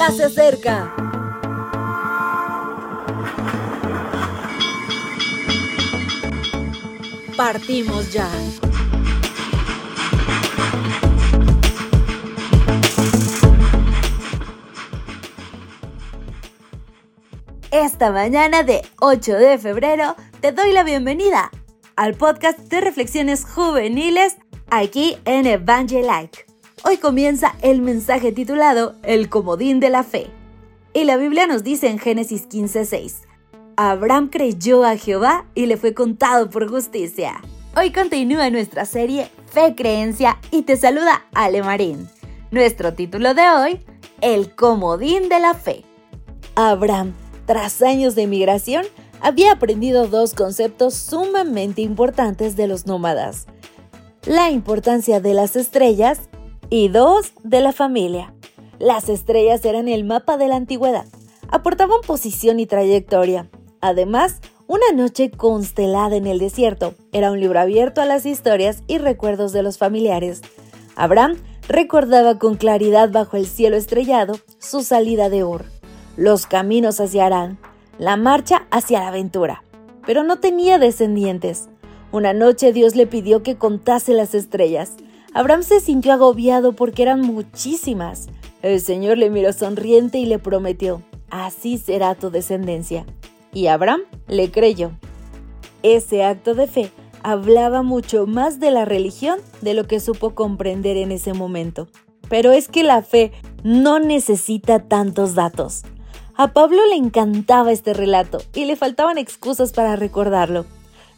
ya se acerca. Partimos ya. Esta mañana de 8 de febrero te doy la bienvenida al podcast de reflexiones juveniles aquí en Evangelike. Hoy comienza el mensaje titulado El comodín de la fe. Y la Biblia nos dice en Génesis 15:6, Abraham creyó a Jehová y le fue contado por justicia. Hoy continúa nuestra serie Fe, Creencia y te saluda Ale Marín. Nuestro título de hoy, El comodín de la fe. Abraham, tras años de migración, había aprendido dos conceptos sumamente importantes de los nómadas. La importancia de las estrellas y dos, de la familia. Las estrellas eran el mapa de la antigüedad. Aportaban posición y trayectoria. Además, una noche constelada en el desierto era un libro abierto a las historias y recuerdos de los familiares. Abraham recordaba con claridad bajo el cielo estrellado su salida de Ur, los caminos hacia Arán, la marcha hacia la aventura. Pero no tenía descendientes. Una noche Dios le pidió que contase las estrellas. Abraham se sintió agobiado porque eran muchísimas. El Señor le miró sonriente y le prometió, así será tu descendencia. Y Abraham le creyó. Ese acto de fe hablaba mucho más de la religión de lo que supo comprender en ese momento. Pero es que la fe no necesita tantos datos. A Pablo le encantaba este relato y le faltaban excusas para recordarlo.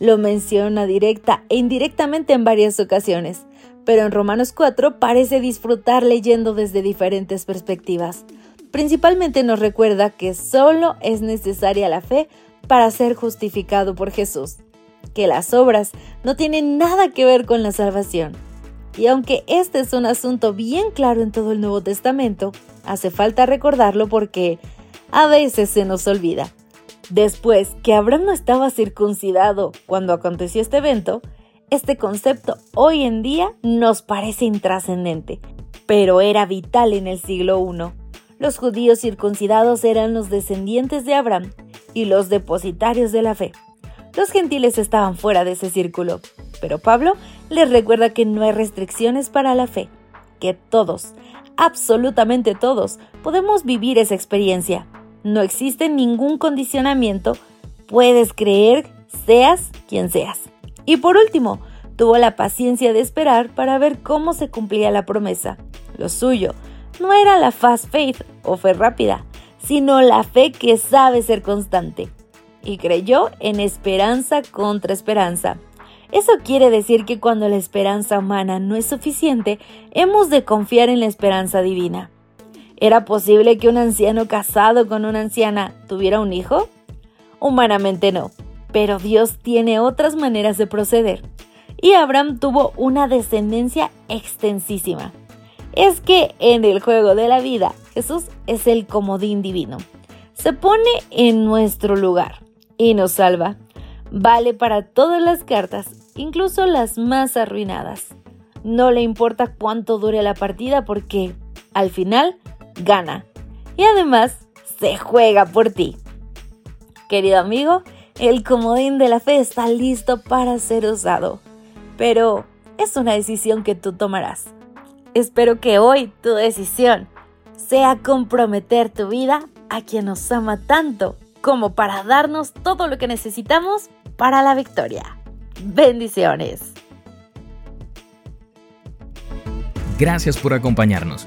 Lo menciona directa e indirectamente en varias ocasiones pero en Romanos 4 parece disfrutar leyendo desde diferentes perspectivas. Principalmente nos recuerda que solo es necesaria la fe para ser justificado por Jesús, que las obras no tienen nada que ver con la salvación. Y aunque este es un asunto bien claro en todo el Nuevo Testamento, hace falta recordarlo porque a veces se nos olvida. Después que Abraham no estaba circuncidado cuando aconteció este evento, este concepto hoy en día nos parece intrascendente, pero era vital en el siglo I. Los judíos circuncidados eran los descendientes de Abraham y los depositarios de la fe. Los gentiles estaban fuera de ese círculo, pero Pablo les recuerda que no hay restricciones para la fe, que todos, absolutamente todos, podemos vivir esa experiencia. No existe ningún condicionamiento, puedes creer, seas quien seas. Y por último, tuvo la paciencia de esperar para ver cómo se cumplía la promesa. Lo suyo no era la fast faith o fe rápida, sino la fe que sabe ser constante. Y creyó en esperanza contra esperanza. Eso quiere decir que cuando la esperanza humana no es suficiente, hemos de confiar en la esperanza divina. ¿Era posible que un anciano casado con una anciana tuviera un hijo? Humanamente no, pero Dios tiene otras maneras de proceder. Y Abraham tuvo una descendencia extensísima. Es que en el juego de la vida, Jesús es el comodín divino. Se pone en nuestro lugar y nos salva. Vale para todas las cartas, incluso las más arruinadas. No le importa cuánto dure la partida porque al final gana. Y además se juega por ti. Querido amigo, el comodín de la fe está listo para ser usado, pero es una decisión que tú tomarás. Espero que hoy tu decisión sea comprometer tu vida a quien nos ama tanto como para darnos todo lo que necesitamos para la victoria. Bendiciones. Gracias por acompañarnos.